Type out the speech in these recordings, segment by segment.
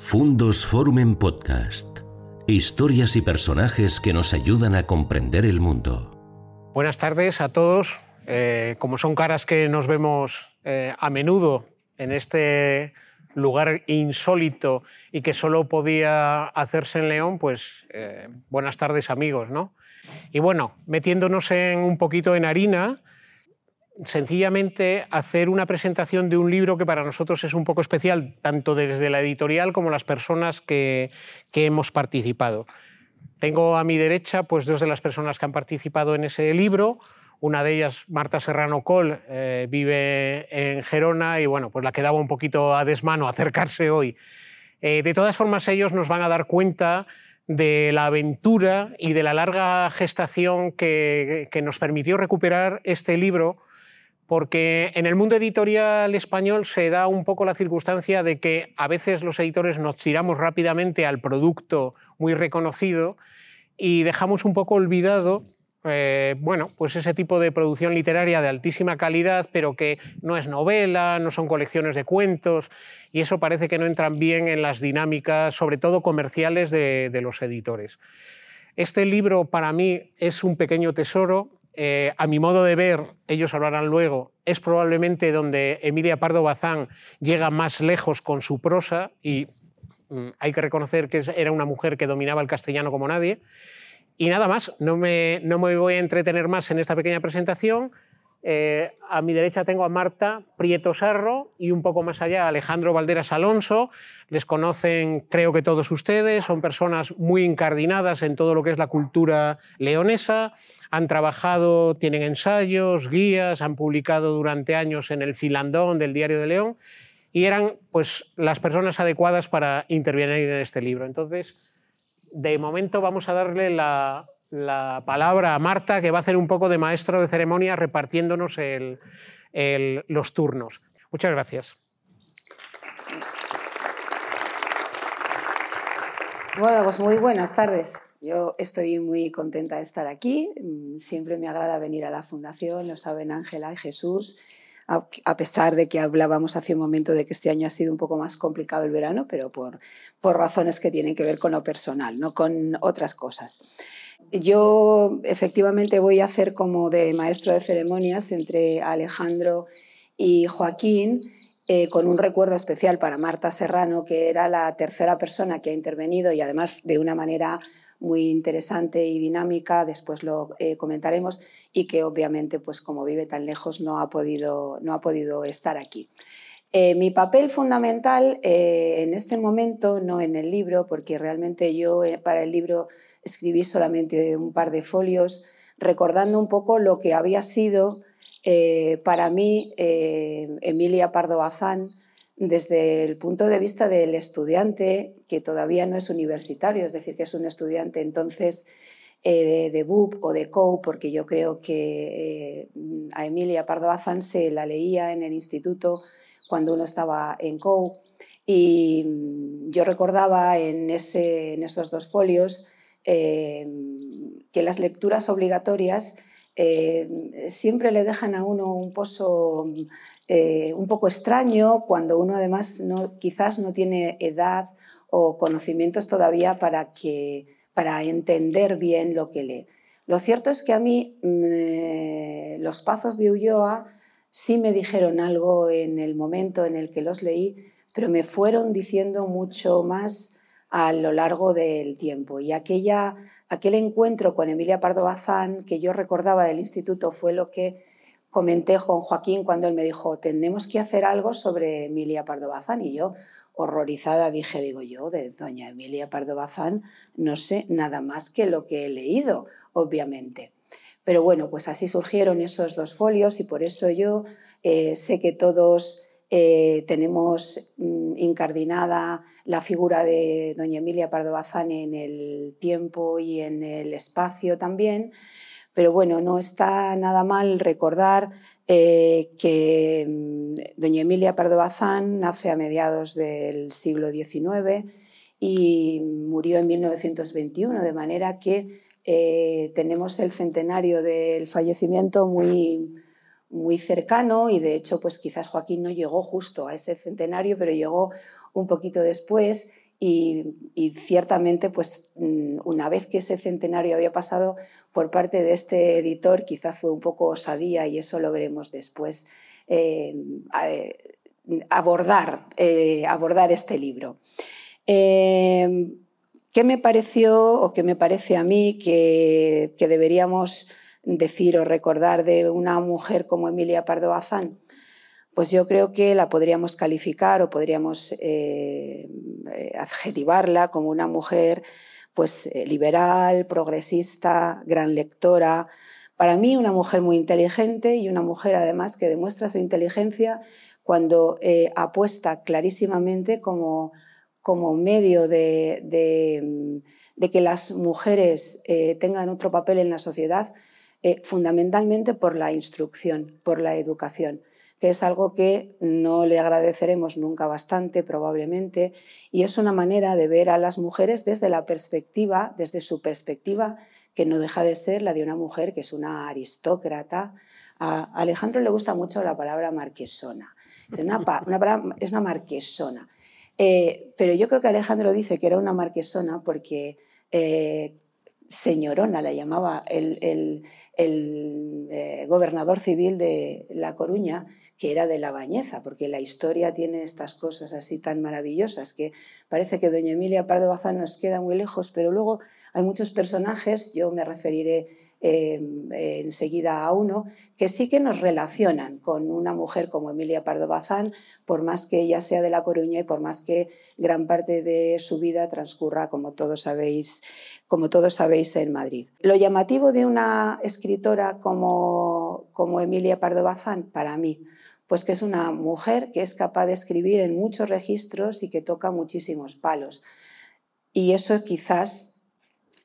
Fundos Forum en Podcast. Historias y personajes que nos ayudan a comprender el mundo. Buenas tardes a todos. Eh, como son caras que nos vemos eh, a menudo en este lugar insólito y que solo podía hacerse en León, pues eh, buenas tardes amigos, ¿no? Y bueno, metiéndonos en un poquito en harina, sencillamente hacer una presentación de un libro que para nosotros es un poco especial, tanto desde la editorial como las personas que, hemos participado. Tengo a mi derecha pues, dos de las personas que han participado en ese libro. Una de ellas, Marta Serrano Col, eh, vive en Gerona y bueno, pues la quedaba un poquito a desmano acercarse hoy. Eh, de todas formas, ellos nos van a dar cuenta de la aventura y de la larga gestación que, que nos permitió recuperar este libro porque en el mundo editorial español se da un poco la circunstancia de que a veces los editores nos tiramos rápidamente al producto muy reconocido y dejamos un poco olvidado eh, bueno, pues ese tipo de producción literaria de altísima calidad, pero que no es novela, no son colecciones de cuentos, y eso parece que no entran bien en las dinámicas, sobre todo comerciales, de los editores. Este libro para mí es un pequeño tesoro, eh, a mi modo de ver, ellos hablarán luego, es probablemente donde Emilia Pardo Bazán llega más lejos con su prosa y mm, hay que reconocer que era una mujer que dominaba el castellano como nadie. Y nada más, no me, no me voy a entretener más en esta pequeña presentación. Eh, a mi derecha tengo a Marta Prieto Sarro y un poco más allá a Alejandro Valderas Alonso. Les conocen, creo que todos ustedes, son personas muy incardinadas en todo lo que es la cultura leonesa. Han trabajado, tienen ensayos, guías, han publicado durante años en el Filandón del Diario de León y eran pues, las personas adecuadas para intervenir en este libro. Entonces, de momento vamos a darle la, la palabra a Marta, que va a hacer un poco de maestro de ceremonia repartiéndonos los turnos. Muchas gracias. Bueno, pues muy buenas tardes. Yo estoy muy contenta de estar aquí. Siempre me agrada venir a la Fundación, lo saben Ángela y Jesús a pesar de que hablábamos hace un momento de que este año ha sido un poco más complicado el verano, pero por, por razones que tienen que ver con lo personal, no con otras cosas. Yo efectivamente voy a hacer como de maestro de ceremonias entre Alejandro y Joaquín, eh, con un recuerdo especial para Marta Serrano, que era la tercera persona que ha intervenido y además de una manera muy interesante y dinámica, después lo eh, comentaremos, y que obviamente, pues como vive tan lejos, no ha podido, no ha podido estar aquí. Eh, mi papel fundamental eh, en este momento, no en el libro, porque realmente yo para el libro escribí solamente un par de folios, recordando un poco lo que había sido para mí Emilia Pardo Bazán, desde el punto de vista del estudiante que todavía no es universitario, es decir, que es un estudiante entonces eh, de BUP o de COU, porque yo creo que eh, a Emilia Pardo Bazán se la leía en el instituto cuando uno estaba en COU. Y mm, yo recordaba en, ese, en esos dos folios eh, que las lecturas obligatorias siempre le dejan a uno un pozo eh, un poco extraño cuando uno además no, quizás no tiene edad o conocimientos todavía para, que, para entender bien lo que lee. Lo cierto es que a mí mm, eh, los pazos de Ulloa sí me dijeron algo en el momento en el que los leí, pero me fueron diciendo mucho más a lo largo del tiempo. Y aquella, aquel encuentro con Emilia Pardo Bazán que yo recordaba del instituto fue lo que comenté con Joaquín cuando él me dijo, tenemos que hacer algo sobre Emilia Pardo Bazán. Y yo, horrorizada, dije, digo yo, de doña Emilia Pardo Bazán no sé nada más que lo que he leído, obviamente. Pero bueno, pues así surgieron esos dos folios y por eso yo eh, sé que todos eh, tenemos mm, incardinada la figura de doña Emilia Pardo Bazán en el tiempo y en el espacio también, pero bueno, no está nada mal recordar eh, que mm, doña Emilia Pardo Bazán nace a mediados del siglo XIX y murió en 1921, de manera que eh, tenemos el centenario del fallecimiento muy, muy cercano y de hecho pues quizás Joaquín no llegó justo a ese centenario, pero llegó un poquito después y, ciertamente, pues mm, una vez que ese centenario había pasado por parte de este editor, quizás fue un poco osadía y eso lo veremos después, eh, eh, abordar, eh, abordar este libro. ¿Qué me pareció o qué me parece a mí que deberíamos decir o recordar de una mujer como Emilia Pardo Bazán? pues yo creo que la podríamos calificar o podríamos eh, eh, adjetivarla como una mujer pues, eh, liberal, progresista, gran lectora. Para mí una mujer muy inteligente y una mujer además que demuestra su inteligencia cuando apuesta clarísimamente como, como medio de, de, que las mujeres tengan otro papel en la sociedad, fundamentalmente por la instrucción, por la educación que es algo que no le agradeceremos nunca bastante probablemente, y es una manera de ver a las mujeres desde la perspectiva, desde su perspectiva, que no deja de ser la de una mujer que es una aristócrata. A Alejandro le gusta mucho la palabra marquesona, es una, es una marquesona. Eh, pero yo creo que Alejandro dice que era una marquesona porque eh, señorona la llamaba el, eh, gobernador civil de La Coruña, que era de la Bañeza, porque la historia tiene estas cosas así tan maravillosas que parece que doña Emilia Pardo Bazán nos queda muy lejos, pero luego hay muchos personajes, yo me referiré em, enseguida a uno, que sí que nos relacionan con una mujer como Emilia Pardo Bazán, por más que ella sea de La Coruña y por más que gran parte de su vida transcurra, como todos sabéis, como todos sabéis, en Madrid. Lo llamativo de una escritora como, como Emilia Pardo Bazán, para mí, pues que es una mujer que es capaz de escribir en muchos registros y que toca muchísimos palos. Y eso quizás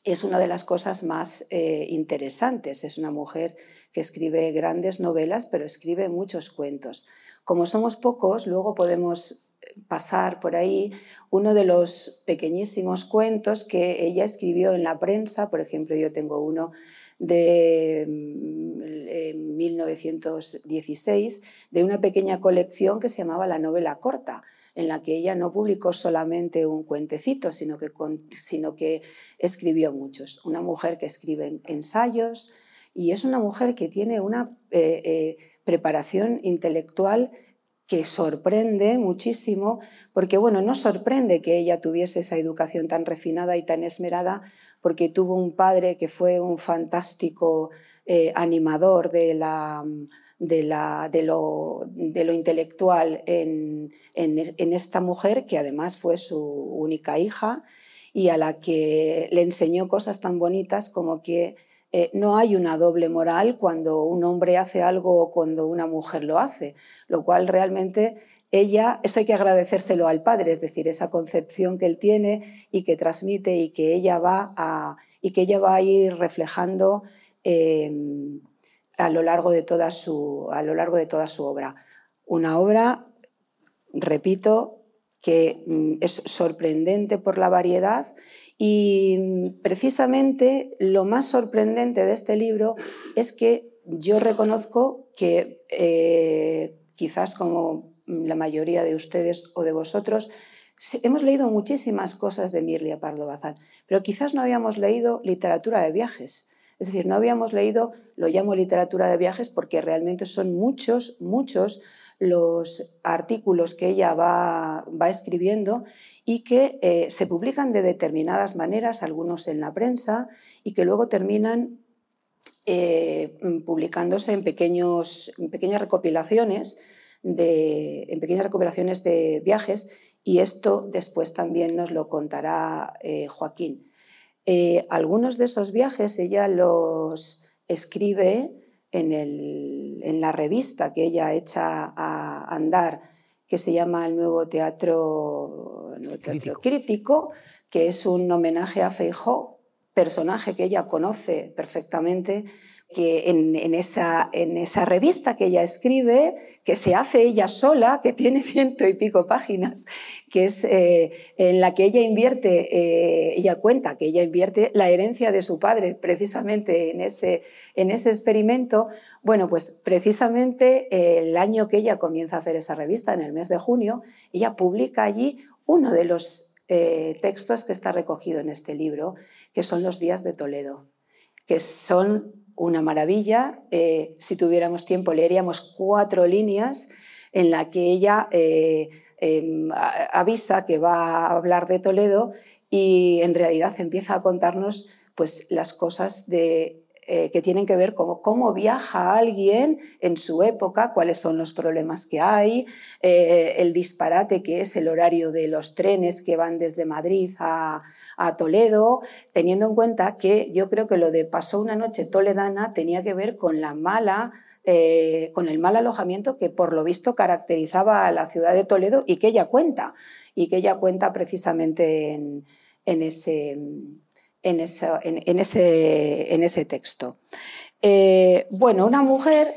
es una de las cosas más eh, interesantes. Es una mujer que escribe grandes novelas, pero escribe muchos cuentos. Como somos pocos, luego podemos pasar por ahí uno de los pequeñísimos cuentos que ella escribió en la prensa. Por ejemplo, yo tengo uno de 1916 mm, de una pequeña colección que se llamaba La novela corta, en la que ella no publicó solamente un cuentecito, sino que, sino que escribió muchos. Una mujer que escribe ensayos y es una mujer que tiene una eh, eh, preparación intelectual que sorprende muchísimo, porque bueno, no sorprende que ella tuviese esa educación tan refinada y tan esmerada, porque tuvo un padre que fue un fantástico eh, animador de, la, de, la, de, lo, de, lo, intelectual en, en, esta mujer, que además fue su única hija y a la que le enseñó cosas tan bonitas como que eh, no hay una doble moral cuando un hombre hace algo o cuando una mujer lo hace, lo cual realmente ella, eso hay que agradecérselo al padre, es decir, esa concepción que él tiene y que transmite y que ella va a, y que ella va a ir reflejando em, a, lo largo de toda su, a lo largo de toda su obra. Una obra, repito, que mm, es sorprendente por la variedad y mm, precisamente lo más sorprendente de este libro es que yo reconozco que eh, quizás como la mayoría de ustedes o de vosotros, hemos leído muchísimas cosas de Mirlia Pardo Bazán, pero quizás no habíamos leído literatura de viajes. Es decir, no habíamos leído, lo llamo literatura de viajes porque realmente son muchos, muchos los artículos que ella va, va escribiendo y que eh, se publican de determinadas maneras, algunos en la prensa, y que luego terminan eh, publicándose en, pequeños, en pequeñas recopilaciones de, en pequeñas de viajes y esto después también nos lo contará eh, Joaquín. algunos de esos viajes ella los escribe en, la revista que ella echa a andar, que se llama El Nuevo Teatro, Crítico. que es un homenaje a Feijó, personaje que ella conoce perfectamente que en, esa, en, esa, revista que ella escribe, que se hace ella sola, que tiene ciento y pico páginas, que es eh, en la que ella invierte, eh, ella cuenta que ella invierte la herencia de su padre precisamente en ese, en ese experimento. Bueno, pues precisamente el año que ella comienza a hacer esa revista, en el mes de junio, ella publica allí uno de los eh, textos que está recogido en este libro, que son los días de Toledo, que son una maravilla. Eh, si tuviéramos tiempo, leeríamos cuatro líneas en la que ella eh, em, avisa que va a hablar de Toledo y en realidad empieza a contarnos pues, las cosas de eh, que tienen que ver con cómo viaja alguien en su época, cuáles son los problemas que hay, eh, el disparate que es el horario de los trenes que van desde Madrid a, Toledo, teniendo en cuenta que yo creo que lo de pasó una noche toledana tenía que ver con la mala eh, con el mal alojamiento que por lo visto caracterizaba a la ciudad de Toledo y que ella cuenta, y que ella cuenta precisamente en ese, en, ese, texto. Eh, bueno, una mujer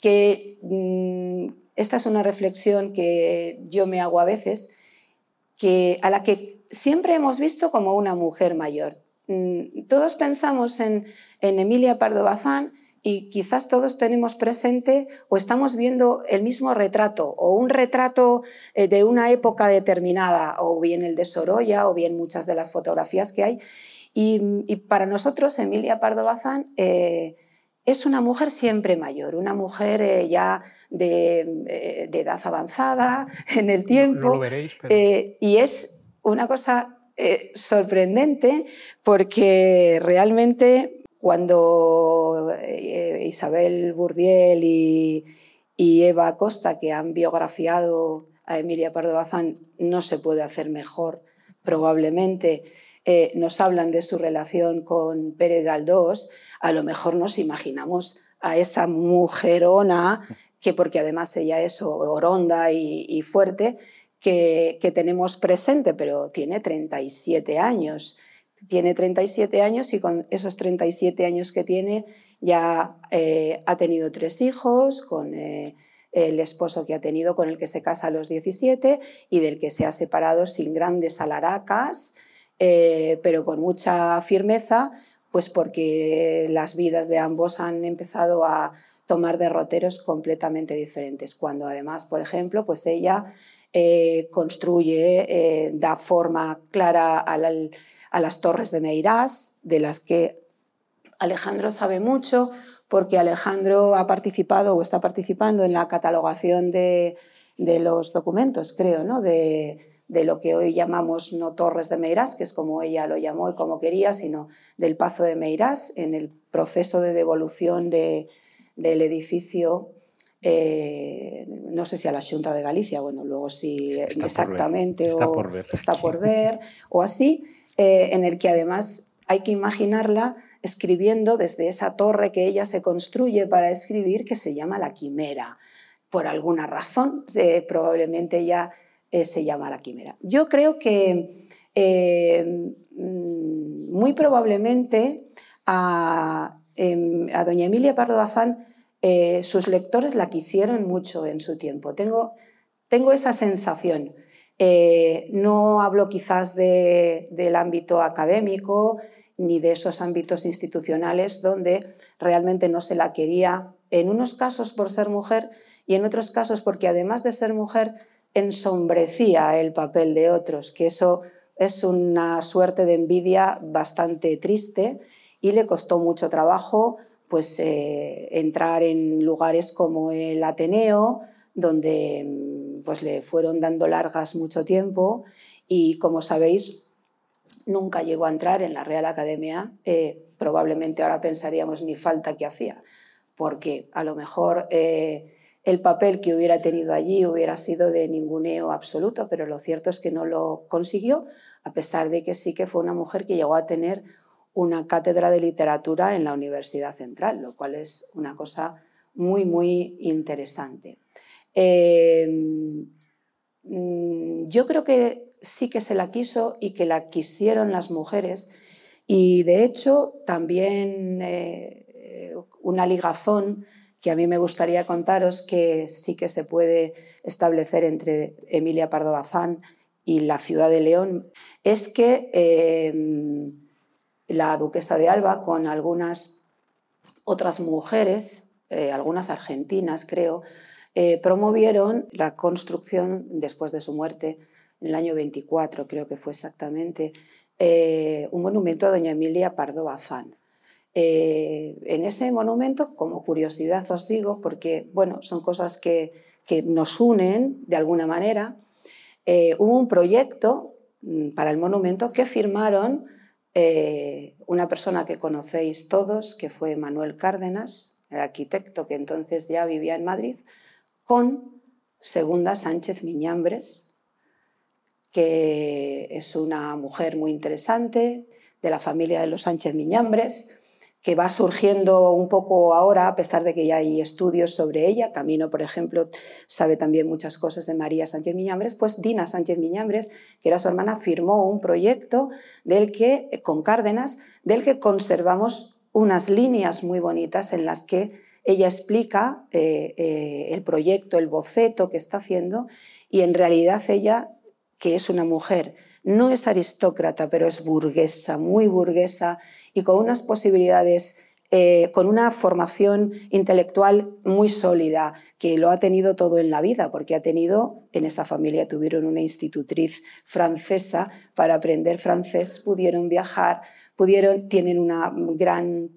que, mm, esta es una reflexión que yo me hago a veces, que, a la que siempre hemos visto como una mujer mayor. Mm, todos pensamos en, en Emilia Pardo Bazán y quizás todos tenemos presente o estamos viendo el mismo retrato o un retrato eh, de una época determinada, o bien el de Sorolla o bien muchas de las fotografías que hay. Y, para nosotros, Emilia Pardo Bazán eh, es una mujer siempre mayor, una mujer eh, ya eh, de, edad avanzada en el tiempo. lo veréis, y es una cosa sorprendente porque realmente cuando Isabel Burdiel y, y Eva Acosta, que han biografiado a Emilia Pardo Bazán, no se puede hacer mejor probablemente eh, nos hablan de su relación con Pérez Galdós, a lo mejor nos imaginamos a esa mujerona, que porque además ella es oronda y, fuerte, que, tenemos presente, pero tiene 37 años. Tiene 37 años y con esos 37 años que tiene ya eh, ha tenido tres hijos, con eh, el esposo que ha tenido, con el que se casa a los 17 y del que se ha separado sin grandes alaracas. Eh, pero con mucha firmeza, pues porque las vidas de ambos han empezado a tomar derroteros completamente diferentes. Cuando además, por ejemplo, pues ella eh, construye, eh, da forma clara a, las torres de Meirás, de las que Alejandro sabe mucho, porque Alejandro ha participado o está participando en la catalogación de, los documentos, creo, ¿no? De lo que hoy llamamos no Torres de Meirás, que es como ella lo llamó y como quería, sino del Pazo de Meirás, en el proceso de devolución de, del edificio, eh, no sé si a la Junta de Galicia, bueno, luego sí exactamente, está, por ver. está por ver, o así, eh, en el que además hay que imaginarla escribiendo desde esa torre que ella se construye para escribir, que se llama la Quimera. Por alguna razón, eh, probablemente ya eh, se llama la quimera. Yo creo que eh, mm, muy probablemente a, em, a, doña Emilia Pardo Bazán eh, sus lectores la quisieron mucho en su tiempo. Tengo, tengo esa sensación. no hablo quizás del ámbito académico ni de esos ámbitos institucionales donde realmente no se la quería, en unos casos por ser mujer y en otros casos porque además de ser mujer ensombrecía el papel de otros, que eso es una suerte de envidia bastante triste y le costó mucho trabajo pues, eh, entrar en lugares como el Ateneo, donde mm, pues, le fueron dando largas mucho tiempo y como sabéis nunca llegó a entrar en la Real Academia, eh, probablemente ahora pensaríamos ni falta que hacía, porque a lo mejor... Eh, el papel que hubiera tenido allí hubiera sido de ninguneo absoluto, pero lo cierto es que no lo consiguió, a pesar de que sí que fue una mujer que llegó a tener una cátedra de literatura en la Universidad Central, lo cual es una cosa muy, muy interesante. Em, mm, yo creo que sí que se la quiso y que la quisieron las mujeres y de hecho también eh, una ligazón que a mí me gustaría contaros que sí que se puede establecer entre Emilia Pardo Bazán y la ciudad de León, es que eh, la duquesa de Alba, con algunas otras mujeres, eh, algunas argentinas creo, eh, promovieron la construcción, después de su muerte, en el año 24 creo que fue exactamente, eh, un monumento a doña Emilia Pardo Bazán. Eh, en ese monumento, como curiosidad os digo, porque bueno, son cosas que, nos unen de alguna manera, eh, hubo un proyecto mm, para el monumento que firmaron una persona que conocéis todos, que fue Manuel Cárdenas, el arquitecto que entonces ya vivía en Madrid, con Segunda Sánchez Miñambres, que es una mujer muy interesante de la familia de los Sánchez Miñambres, que va surgiendo un poco ahora, a pesar de que ya hay estudios sobre ella. Camino, por ejemplo, sabe también muchas cosas de María Sánchez Miñambres. Pues Dina Sánchez Miñambres, que era su hermana, firmó un proyecto del que, con Cárdenas, del que conservamos unas líneas muy bonitas en las que ella explica eh, eh, el proyecto, el boceto que está haciendo y en realidad ella, que es una mujer, no es aristócrata, pero es burguesa, muy burguesa, y con unas posibilidades, eh, con una formación intelectual muy sólida, que lo ha tenido todo en la vida, porque ha tenido, en esa familia tuvieron una institutriz francesa para aprender francés, pudieron viajar, pudieron, tienen una gran,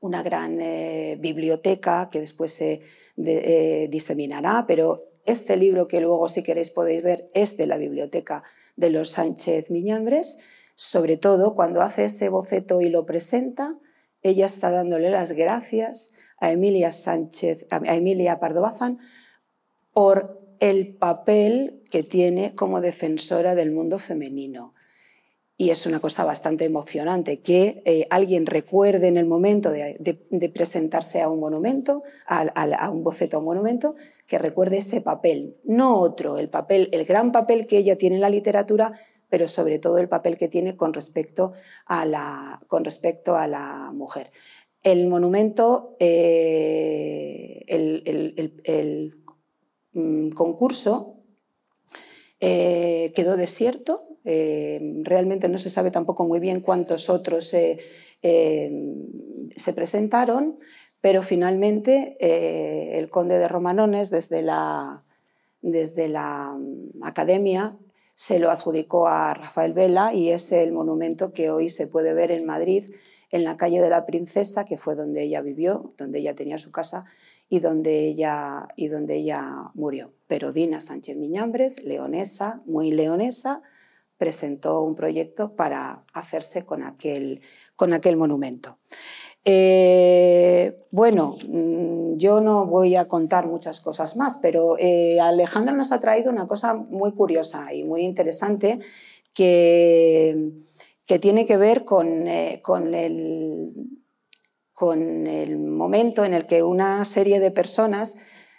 una gran eh, biblioteca que después se eh, diseminará, pero este libro que luego si queréis podéis ver es de la biblioteca de los Sánchez Miñambres sobre todo cuando hace ese boceto y lo presenta, ella está dándole las gracias a Emilia Sánchez, a Emilia Pardo Bazán por el papel que tiene como defensora del mundo femenino. Y es una cosa bastante emocionante que eh, alguien recuerde en el momento de, presentarse a un monumento, a, a, un boceto a un monumento, que recuerde ese papel, no otro, el papel, el gran papel que ella tiene en la literatura, pero sobre todo el papel que tiene con respecto a la, con respecto a la mujer. El monumento, eh, el, mm, concurso eh, quedó desierto. Eh, realmente no se sabe tampoco muy bien cuántos otros se presentaron, pero finalmente el conde de Romanones, desde la, desde la mm, academia, se lo adjudicó a Rafael Vela y es el monumento que hoy se puede ver en Madrid, en la calle de la Princesa, que fue donde ella vivió, donde ella tenía su casa y donde ella, y donde ella murió. Pero Dina Sánchez Miñambres, leonesa, muy leonesa, presentó un proyecto para hacerse con aquel, con aquel monumento. Eh, bueno, mm, yo no voy a contar muchas cosas más, pero eh, Alejandra nos ha traído una cosa muy curiosa y muy interesante que, que tiene que ver con, eh, con, el, con, el, momento en el que una serie de personas,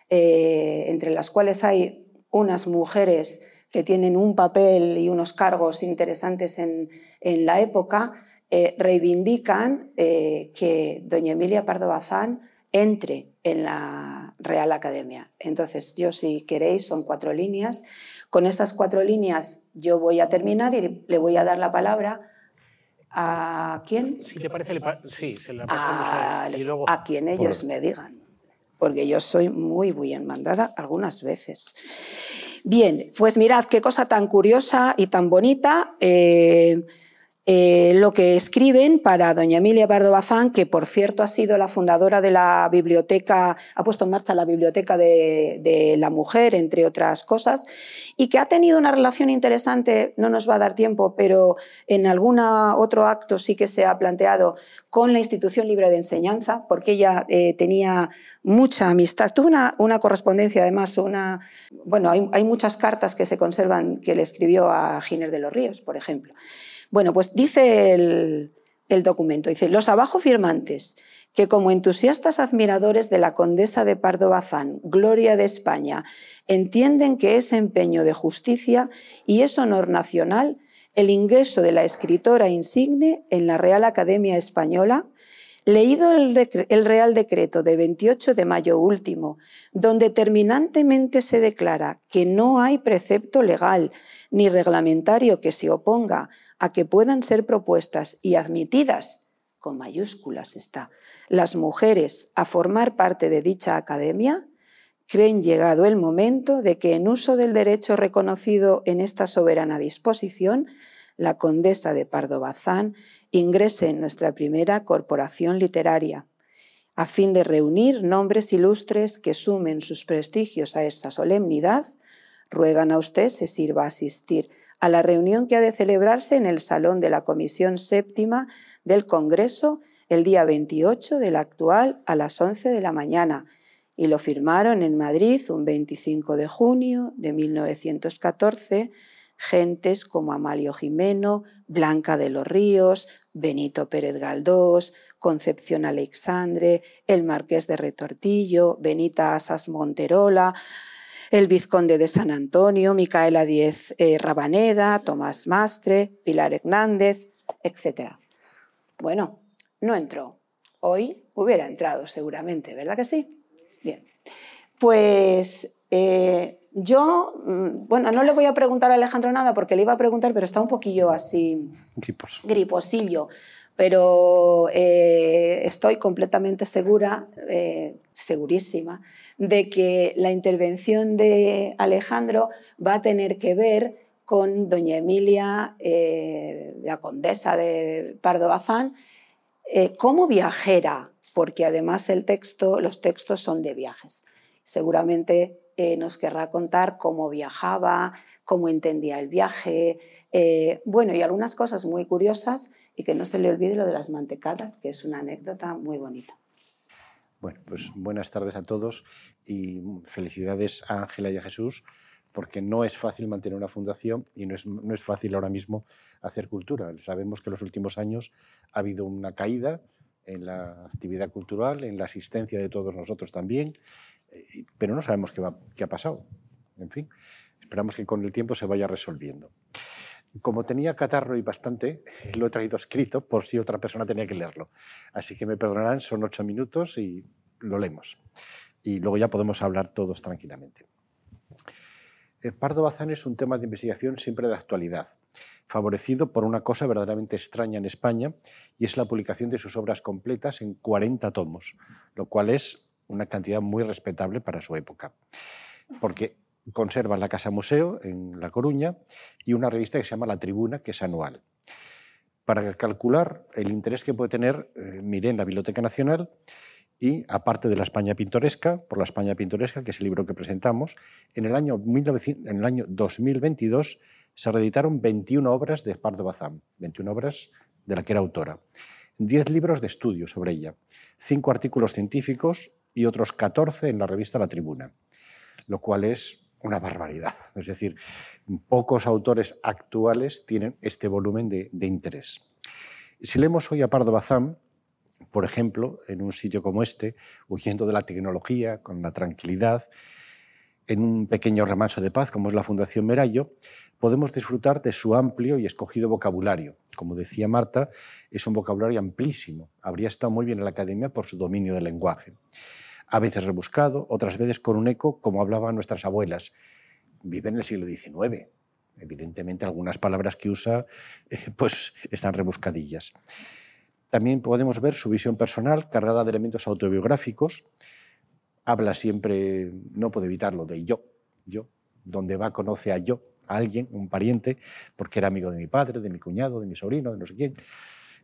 entre las cuales hay unas mujeres que tienen un papel y unos cargos interesantes en, en la época, eh, reivindican eh, que doña Emilia Pardo Bazán entre en la Real Academia. Entonces, yo si queréis, son cuatro líneas. Con estas cuatro líneas yo voy a terminar y le voy a dar la palabra a quién? Si te parece, sí, se la a, a, quien ellos me digan, porque yo soy muy bien mandada algunas veces. Bien, pues mirad qué cosa tan curiosa y tan bonita. Eh, eh, lo que escriben para doña Emilia Pardo Bazán, que por cierto ha sido la fundadora de la biblioteca, ha puesto en marcha la biblioteca de, la mujer, entre otras cosas, y que ha tenido una relación interesante, no nos va a dar tiempo, pero en algún otro acto sí que se ha planteado con la institución libre de enseñanza, porque ella eh, tenía mucha amistad, tuvo una, correspondencia además, una, bueno, hay, hay muchas cartas que se conservan que le escribió a Giner de los Ríos, por ejemplo. Bueno, pues dice el, documento, dice, los abajo firmantes que como entusiastas admiradores de la condesa de Pardo Bazán, gloria de España, entienden que es empeño de justicia y es honor nacional el ingreso de la escritora insigne en la Real Academia Española, leído el, el, Real Decreto de 28 de mayo último, donde terminantemente se declara que no hay precepto legal ni reglamentario que se oponga a que puedan ser propuestas y admitidas, con mayúsculas está, las mujeres a formar parte de dicha academia, creen llegado el momento de que en uso del derecho reconocido en esta soberana disposición, la condesa de Pardo Bazán ingrese en nuestra primera corporación literaria, a fin de reunir nombres ilustres que sumen sus prestigios a esa solemnidad, ruegan a usted se sirva asistir a la reunión que ha de celebrarse en el Salón de la Comisión Séptima del Congreso el día 28 del actual a las 11 de la mañana y lo firmaron en Madrid un 25 de junio de 1914 gentes como Amalio Jimeno, Blanca de los Ríos, Benito Pérez Galdós, Concepción Alexandre, el Marqués de Retortillo, Benita Asas Monterola, el vizconde de San Antonio, Micaela Diez eh, Rabaneda, Tomás Mastre, Pilar Hernández, etc. Bueno, no entró. Hoy hubiera entrado seguramente, ¿verdad que sí? Bien, pues eh, yo, mm, bueno, no le voy a preguntar a Alejandro nada porque le iba a preguntar, pero está un poquillo así griposillo. Pero eh, estoy completamente segura, eh, segurísima, de que la intervención de Alejandro va a tener que ver con doña Emilia, la condesa de Pardo Bazán, como viajera porque además los textos son de viajes. Seguramente eh, nos querrá contar cómo viajaba, cómo entendía el viaje, eh, bueno, y algunas cosas muy curiosas y que no se le olvide lo de las mantecadas, que es una anécdota muy bonita. Bueno, pues buenas tardes a todos y felicidades a Ángela y a Jesús, porque no es fácil mantener una fundación y no es, no es fácil ahora mismo hacer cultura. Sabemos que en los últimos años ha habido una caída, en la actividad cultural, en la asistencia de todos nosotros también, eh, pero no sabemos qué, qué ha pasado. En fin, esperamos que con el tiempo se vaya resolviendo. Como tenía catarro y bastante, lo he traído escrito por si otra persona tenía que leerlo. Así que me perdonarán, son ocho minutos y lo leemos. Y luego ya podemos hablar todos tranquilamente. El Pardo Bazán es un tema de investigación siempre de actualidad, favorecido por una cosa verdaderamente extraña en España, y es la publicación de sus obras completas en 40 tomos, lo cual es una cantidad muy respetable para su época, porque conserva la Casa Museo en La Coruña y una revista que se llama La Tribuna, que es anual. Para calcular el interés que puede tener, eh, miré en la Biblioteca Nacional y aparte de la España pintoresca, por la España pintoresca, que es el libro que presentamos, en el año, 1900, en el año 2022 se reeditaron 21 obras de Pardo Bazán, 21 obras de la que era autora, 10 libros de estudio sobre ella, 5 artículos científicos y otros 14 en la revista La Tribuna, lo cual es una barbaridad. Es decir, pocos autores actuales tienen este volumen de, interés. Si leemos hoy a Pardo Bazán, por ejemplo, en un sitio como este, huyendo de la tecnología, con la tranquilidad, en un pequeño remanso de paz como es la Fundación Merallo, podemos disfrutar de su amplio y escogido vocabulario. Como decía Marta, es un vocabulario amplísimo. Habría estado muy bien en la academia por su dominio del lenguaje. A veces rebuscado, otras veces con un eco como hablaban nuestras abuelas. Vive en el siglo XIX. Evidentemente algunas palabras que usa eh, pues están rebuscadillas. También podemos ver su visión personal, cargada de elementos autobiográficos. Habla siempre, no puede evitarlo, de yo, yo. Donde va conoce a yo, a alguien, un pariente, porque era amigo de mi padre, de mi cuñado, de mi sobrino, de no sé quién,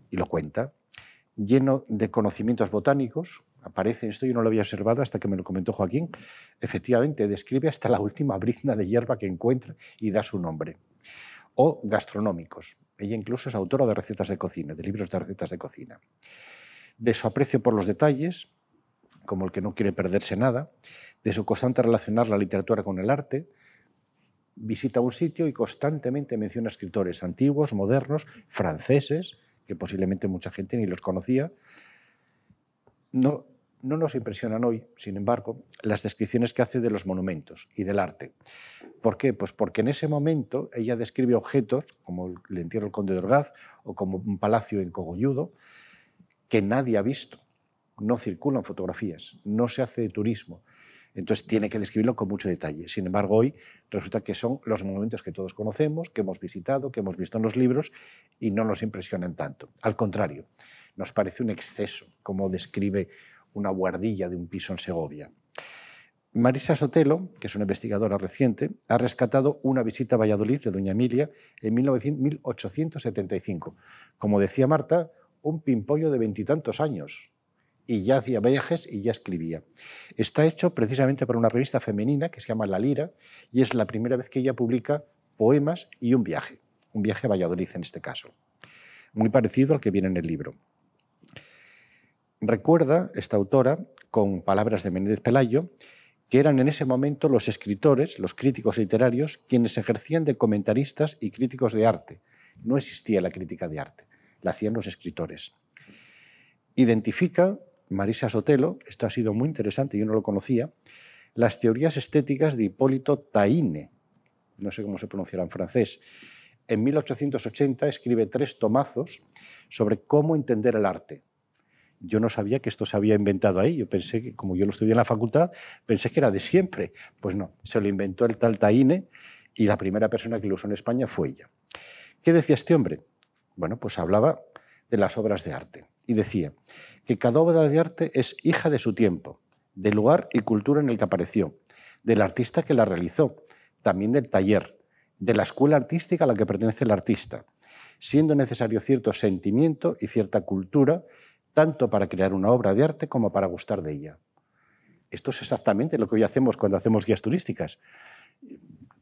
y lo cuenta. Lleno de conocimientos botánicos, aparece esto, yo no lo había observado hasta que me lo comentó Joaquín, efectivamente describe hasta la última brizna de hierba que encuentra y da su nombre. O gastronómicos, ella incluso es autora de recetas de cocina, de libros de recetas de cocina. De su aprecio por los detalles, como el que no quiere perderse nada, de su constante relacionar la literatura con el arte, visita un sitio y constantemente menciona escritores antiguos, modernos, franceses, que posiblemente mucha gente ni los conocía. No, no nos impresionan hoy, sin embargo, las descripciones que hace de los monumentos y del arte. ¿Por qué? Pues porque en ese momento ella describe objetos, como el entierro del conde de Orgaz o como un palacio en Cogolludo, que nadie ha visto. No circulan fotografías, no se hace turismo. Entonces tiene que describirlo con mucho detalle. Sin embargo, hoy resulta que son los monumentos que todos conocemos, que hemos visitado, que hemos visto en los libros y no nos impresionan tanto. Al contrario, nos parece un exceso, como describe una guardilla de un piso en Segovia. Marisa Sotelo, que es una investigadora reciente, ha rescatado una visita a Valladolid de doña Emilia en 1875. Como decía Marta, un pimpollo de veintitantos años. Y ya hacía viajes y ya escribía. Está hecho precisamente por una revista femenina que se llama La Lira y es la primera vez que ella publica poemas y un viaje. Un viaje a Valladolid en este caso. Muy parecido al que viene en el libro. Recuerda esta autora, con palabras de Menéndez Pelayo, que eran en ese momento los escritores, los críticos literarios, quienes ejercían de comentaristas y críticos de arte. No existía la crítica de arte, la hacían los escritores. Identifica Marisa Sotelo, esto ha sido muy interesante, yo no lo conocía, las teorías estéticas de Hipólito Taine, no sé cómo se pronunciará en francés. En 1880 escribe tres tomazos sobre cómo entender el arte yo no sabía que esto se había inventado ahí. Yo pensé que, como yo lo estudié en la facultad, pensé que era de siempre. Pues no, se lo inventó el tal Taine y la primera persona que lo usó en España fue ella. ¿Qué decía este hombre? Bueno, pues hablaba de las obras de arte y decía que cada obra de arte es hija de su tiempo, del lugar y cultura en el que apareció, del artista que la realizó, también del taller, de la escuela artística a la que pertenece el artista, siendo necesario cierto sentimiento y cierta cultura tanto para crear una obra de arte como para gustar de ella. Esto es exactamente lo que hoy hacemos cuando hacemos guías turísticas.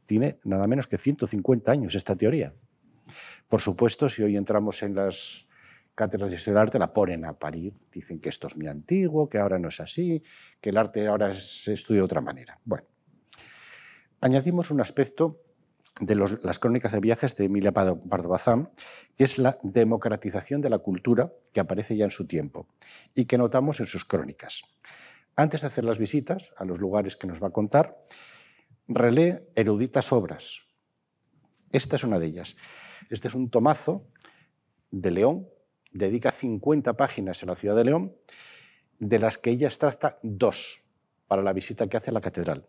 Tiene nada menos que 150 años esta teoría. Por supuesto, si hoy entramos en las cátedras de historia del arte, la ponen a parir. Dicen que esto es muy antiguo, que ahora no es así, que el arte ahora se estudia de otra manera. Bueno, añadimos un aspecto de las crónicas de viajes de Emilia Pardo Bazán, que es la democratización de la cultura que aparece ya en su tiempo y que notamos en sus crónicas. Antes de hacer las visitas a los lugares que nos va a contar, relee eruditas obras. Esta es una de ellas. Este es un tomazo de León, dedica 50 páginas en la ciudad de León, de las que ella extracta dos para la visita que hace a la catedral.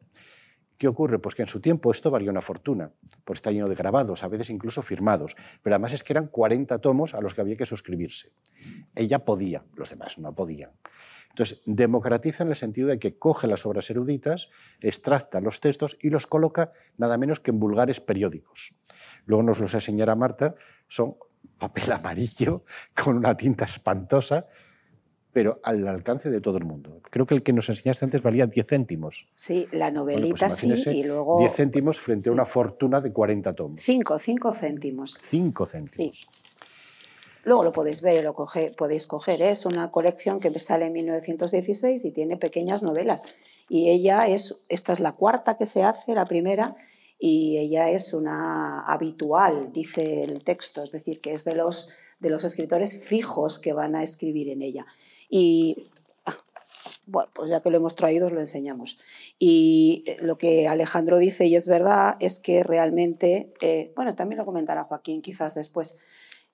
¿Qué ocurre? Pues que en su tiempo esto valía una fortuna, pues está lleno de grabados, a veces incluso firmados, pero además es que eran 40 tomos a los que había que suscribirse. Ella podía, los demás no podían. Entonces, democratiza en el sentido de que coge las obras eruditas, extracta los textos y los coloca nada menos que en vulgares periódicos. Luego nos los enseñará Marta, son papel amarillo con una tinta espantosa, pero al alcance de todo el mundo. Creo que el que nos enseñaste antes valía 10 céntimos. Sí, la pues novelita sí, y luego... 10 céntimos frente a una fortuna de 40 tomos. 5, 5 céntimos. 5 céntimos. Sí. Luego lo podéis ver, lo podéis coger. ¿eh? Es una colección que sale en 1916 y tiene pequeñas novelas. Y ella es, esta es la cuarta que se hace, la primera, y ella es una habitual, dice el texto, es decir, que es de los, de los escritores fijos que van a escribir en ella. Y ah, bueno, pues ya que lo hemos traído, os lo enseñamos. Y eh, lo que Alejandro dice, y es verdad, es que realmente, eh, bueno, también lo comentará Joaquín quizás después,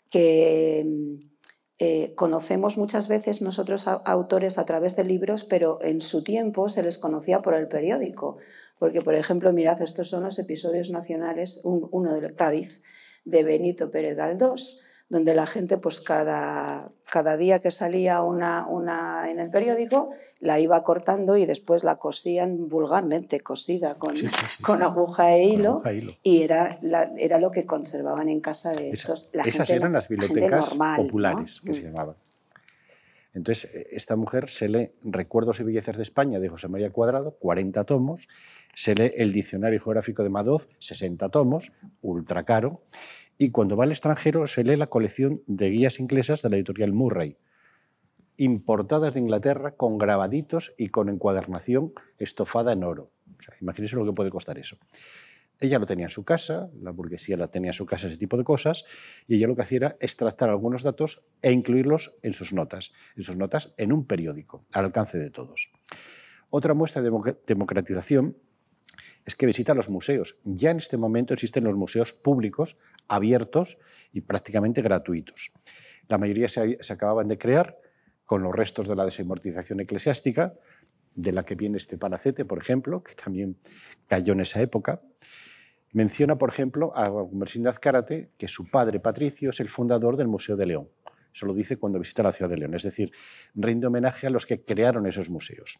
que mm, eh, conocemos muchas veces nosotros autores a través de libros, pero en su tiempo se les conocía por el periódico. Porque, por ejemplo, mirad, estos son los episodios nacionales, uno del Cádiz, de Benito Pérez Galdós donde la gente, pues cada, cada día que salía una, una, en el periódico, la iba cortando y después la cosían vulgarmente, cosida con, con aguja e hilo, y era, era lo que conservaban en casa de estos. La esas eran las bibliotecas populares que se mm. llamaban. Entonces, e, esta mujer se lee Recuerdos y Bellezas de España de José María Cuadrado, 40 tomos, se lee el Diccionario Geográfico de Madoz, 60 tomos, ultra caro, y cuando va al extranjero se lee la colección de guías inglesas de la editorial Murray, importadas de Inglaterra con grabaditos y con encuadernación estofada en oro. imagínense lo que puede costar eso. Ella lo tenía en su casa, la burguesía la tenía en su casa, ese tipo de cosas, y ella lo que hacía era extractar algunos datos e incluirlos en sus notas, en sus notas en un periódico, al alcance de todos. Otra muestra de democratización es que visita los museos. Ya en este momento existen los museos públicos, abiertos y prácticamente gratuitos. La mayoría se, acababan de crear con los restos de la desamortización eclesiástica, de la que viene este palacete, por ejemplo, que también cayó en esa época. Menciona, por ejemplo, a Mersin de Azcárate que su padre Patricio es el fundador del Museo de León. Eso lo dice cuando visita la ciudad de León, es decir, rinde homenaje a los que crearon esos museos.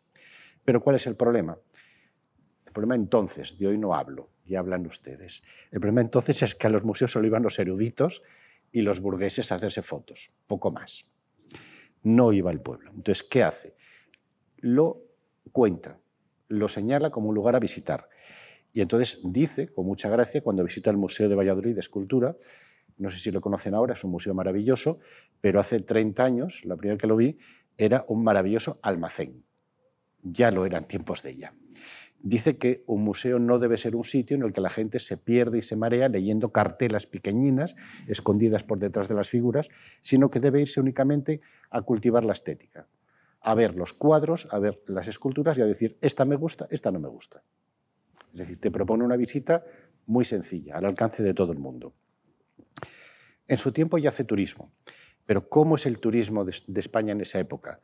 Pero ¿cuál es el problema? El problema entonces, de hoy no hablo, ya hablan ustedes. El problema entonces es que a los museos solo iban los eruditos y los burgueses a hacerse fotos, poco más. No iba el pueblo. Entonces, ¿qué hace? Lo cuenta, lo señala como un lugar a visitar. Y entonces dice, con mucha gracia, cuando visita el Museo de Valladolid de Escultura, no sé si lo conocen ahora, es un museo maravilloso, pero hace 30 años, la primera que lo vi, era un maravilloso almacén. Ya lo eran tiempos de ella. Dice que un museo no debe ser un sitio en el que la gente se pierde y se marea leyendo cartelas pequeñinas, escondidas por detrás de las figuras, sino que debe irse únicamente a cultivar la estética, a ver los cuadros, a ver las esculturas y a decir, esta me gusta, esta no me gusta. Es decir, te propone una visita muy sencilla, al alcance de todo el mundo. En su tiempo ya hace turismo, pero ¿cómo es el turismo de, España en esa época?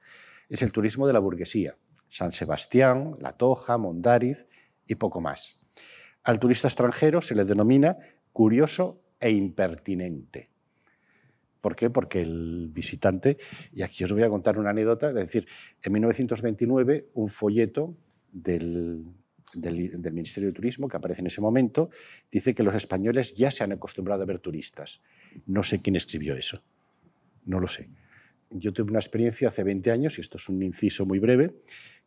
Es el turismo de la burguesía, San Sebastián, La Toja, Mondariz y poco más. Al turista extranjero se le denomina curioso e impertinente. ¿Por qué? Porque el visitante, y aquí os voy a contar una anécdota, es decir, en 1929 un folleto del, del, Ministerio de Turismo, que aparece en ese momento, dice que los españoles ya se han acostumbrado a ver turistas. No sé quién escribió eso, no lo sé. Yo tuve una experiencia hace 20 años, y esto es un inciso muy breve,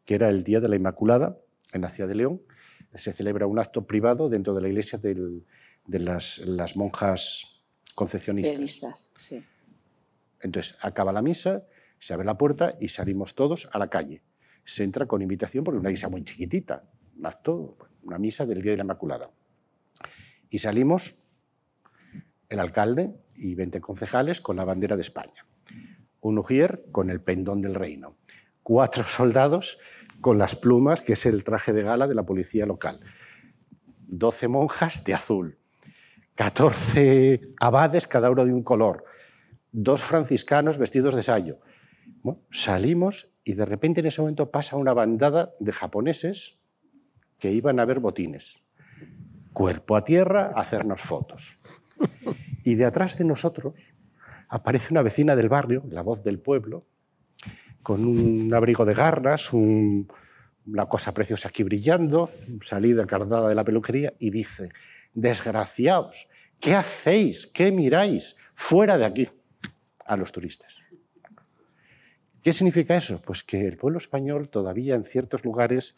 que era el Día de la Inmaculada en la ciudad de León. Se celebra un acto privado dentro de la iglesia de las, las, monjas concepcionistas. Sí. Entonces, acaba la misa, se abre la puerta y salimos todos a la calle. Se entra con invitación porque es una iglesia muy chiquitita, un acto, una misa del Día de la Inmaculada. Y salimos el alcalde y 20 concejales con la bandera de España. Un ujier con el pendón del reino. Cuatro soldados con las plumas, que es el traje de gala de la policía local. 12 monjas de azul. 14 abades, cada uno de un color. Dos franciscanos vestidos de sayo. salimos y de repente en ese momento pasa una bandada de japoneses que iban a ver botines. Cuerpo a tierra, hacernos fotos. Y de atrás de nosotros aparece una vecina del barrio, la voz del pueblo, con un abrigo de garras, una cosa preciosa aquí brillando, salida cardada de la peluquería, y dice, desgraciados, ¿qué hacéis? ¿Qué miráis? Fuera de aquí, a los turistas. ¿Qué significa eso? Pues que el pueblo español todavía en ciertos lugares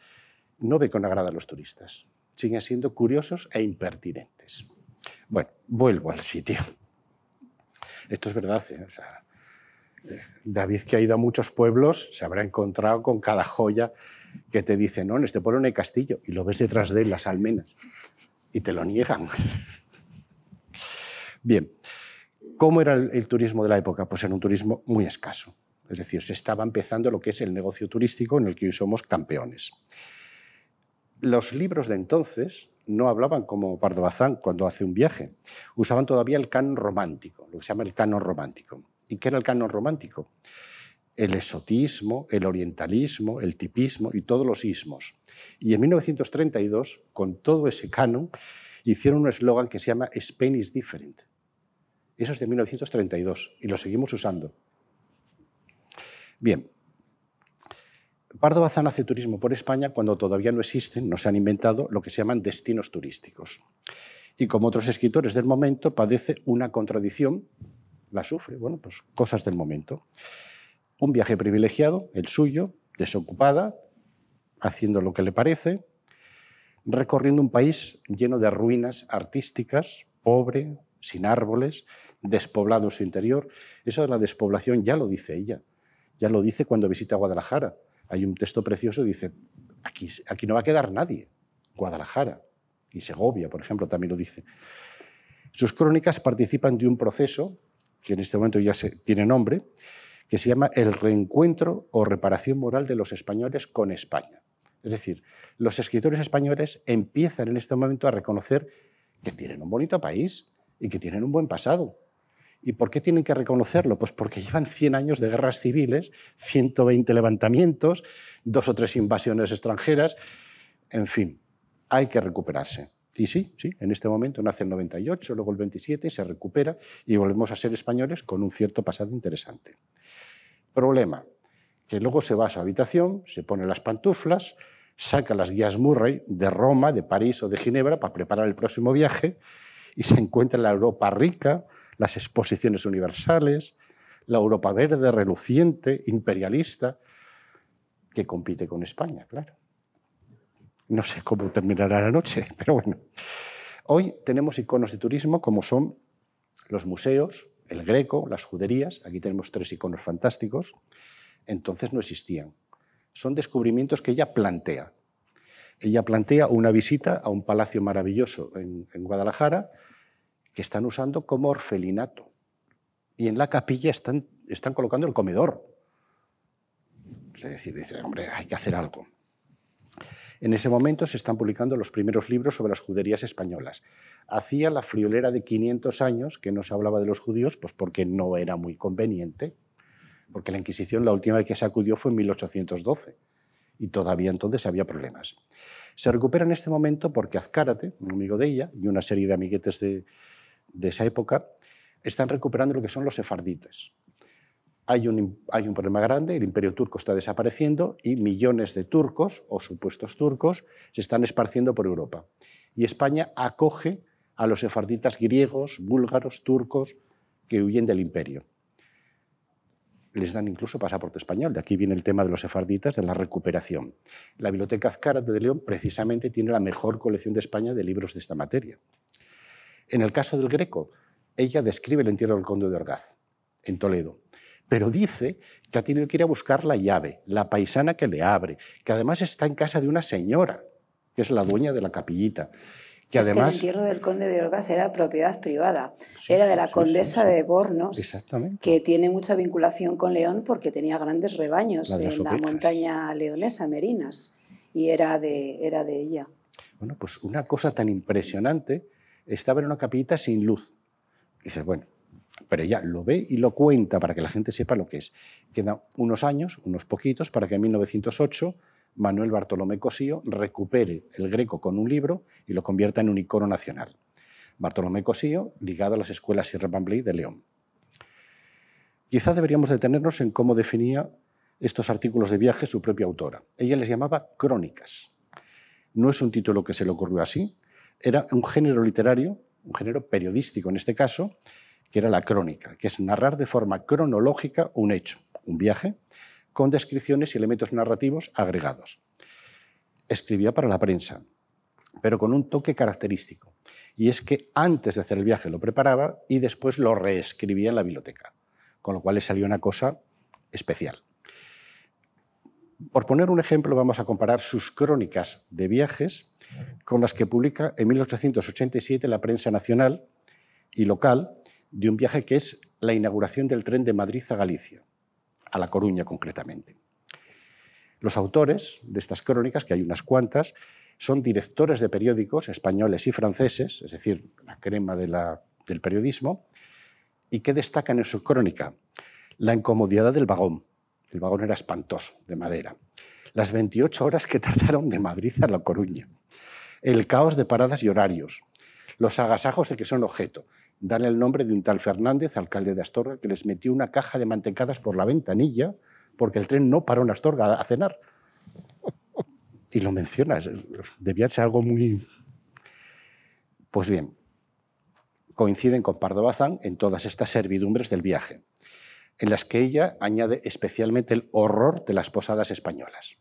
no ve con agrado a los turistas. Siguen siendo curiosos e impertinentes. Bueno, vuelvo al sitio. Esto es verdad. ¿eh? Eh, David, que ha ido a muchos pueblos, se habrá encontrado con cada joya que te dice, no, en este pueblo no hay castillo, y lo ves detrás de él, las almenas, y te lo niegan. Bien, ¿cómo era el turismo de la época? Pues era un turismo muy escaso. Es decir, se estaba empezando lo que es el negocio turístico en el que hoy somos campeones. Los libros de entonces no hablaban como Pardo Bazán cuando hace un viaje. Usaban todavía el canon romántico, lo que se llama el canon romántico. ¿Y qué era el canon romántico? El esotismo, el orientalismo, el tipismo y todos los ismos. Y en 1932, con todo ese canon, hicieron un eslogan que se llama Spain is different. Eso es de 1932 y lo seguimos usando. Bien, Pardo Bazán hace turismo por España cuando todavía no existen, no se han inventado lo que se llaman destinos turísticos. Y como otros escritores del momento, padece una contradicción, la sufre, bueno, pues cosas del momento. Un viaje privilegiado, el suyo, desocupada, haciendo lo que le parece, recorriendo un país lleno de ruinas artísticas, pobre, sin árboles, despoblado su interior. Eso de la despoblación ya lo dice ella, ya lo dice cuando visita Guadalajara hay un texto precioso dice, aquí, aquí no va a quedar nadie. Guadalajara y Segovia, por ejemplo, también lo dice. Sus crónicas participan de un proceso que en este momento ya se, tiene nombre, que se llama el reencuentro o reparación moral de los españoles con España. Es decir, los escritores españoles empiezan en este momento a reconocer que tienen un bonito país y que tienen un buen pasado ¿Y por qué tienen que reconocerlo? Pues porque llevan 100 años de guerras civiles, 120 levantamientos, dos o tres invasiones extranjeras, en fin, hay que recuperarse. Y sí, sí, en este momento nace el 98, luego el 27, se recupera y volvemos a ser españoles con un cierto pasado interesante. Problema, que luego se va a su habitación, se pone las pantuflas, saca las guías Murray de Roma, de París o de Ginebra para preparar el próximo viaje y se encuentra en la Europa rica, las exposiciones universales, la Europa verde, reluciente, imperialista, que compite con España, claro. No sé cómo terminará la noche, pero bueno. Hoy tenemos iconos de turismo como son los museos, el greco, las juderías, aquí tenemos tres iconos fantásticos, entonces no existían. Son descubrimientos que ella plantea. Ella plantea una visita a un palacio maravilloso en, Guadalajara que están usando como orfelinato. Y en la capilla están, colocando el comedor. Es decir, dice, hombre, hay que hacer algo. En ese momento se están publicando los primeros libros sobre las juderías españolas. Hacía la friolera de 500 años que no se hablaba de los judíos, pues porque no era muy conveniente, porque la Inquisición la última vez que se acudió fue en 1812 y todavía entonces había problemas. Se recupera en este momento porque Azcárate, un amigo de ella, y una serie de amiguetes de, esa época, están recuperando lo que son los sefardites hay un, problema grande, el imperio turco está desapareciendo y millones de turcos o supuestos turcos se están esparciendo por Europa. Y España acoge a los sefarditas griegos, búlgaros, turcos que huyen del imperio. Les dan incluso pasaporte español. De aquí viene el tema de los sefarditas, de la recuperación. La Biblioteca Azcárate de León precisamente tiene la mejor colección de España de libros de esta materia. En el caso del Greco, ella describe el entierro del conde de Orgaz, en Toledo pero dice que ha tenido que ir a buscar la llave, la paisana que le abre, que además está en casa de una señora, que es la dueña de la capillita. Que además... el entierro del conde de Orgaz era propiedad privada, era de la condesa de Bornos, que tiene mucha vinculación con León porque tenía grandes rebaños en la montaña leonesa, Merinas, y era de, era de ella. Bueno, pues una cosa tan impresionante, estaba en una capillita sin luz. dice, bueno, pero ella lo ve y lo cuenta para que la gente sepa lo que es. Quedan unos años, unos poquitos, para que en 1908 Manuel Bartolomé Cosío recupere el greco con un libro y lo convierta en un icono nacional. Bartolomé Cosío, ligado a las escuelas Sierra Pambley de León. Quizá deberíamos detenernos en cómo definía estos artículos de viaje su propia autora. Ella les llamaba crónicas. No es un título que se le ocurrió así, era un género literario, un género periodístico en este caso, que era la crónica, que es narrar de forma cronológica un hecho, un viaje, con descripciones y elementos narrativos agregados. Escribía para la prensa, pero con un toque característico, y es que antes de hacer el viaje lo preparaba y después lo reescribía en la biblioteca, con lo cual le salió una cosa especial. Por poner un ejemplo, vamos a comparar sus crónicas de viajes con las que publica en 1887 la prensa nacional y local de un viaje que es la inauguración del tren de Madrid a Galicia, a La Coruña concretamente. Los autores de estas crónicas, que hay unas cuantas, son directores de periódicos españoles y franceses, es decir, la crema del periodismo, y que destacan en su crónica la incomodidad del vagón. El vagón era espantoso, de madera. Las 28 horas que tardaron de Madrid a La Coruña. El caos de paradas y horarios. Los agasajos de que son objeto dan el nombre de un tal Fernández, alcalde de Astorga, que les metió una caja de mantecadas por la ventanilla porque el tren no paró en Astorga a cenar. Y lo mencionas, debía ser algo muy... Pues bien, coinciden con Pardo Bazán en todas estas servidumbres del viaje, en las que ella añade especialmente el horror de las posadas españolas.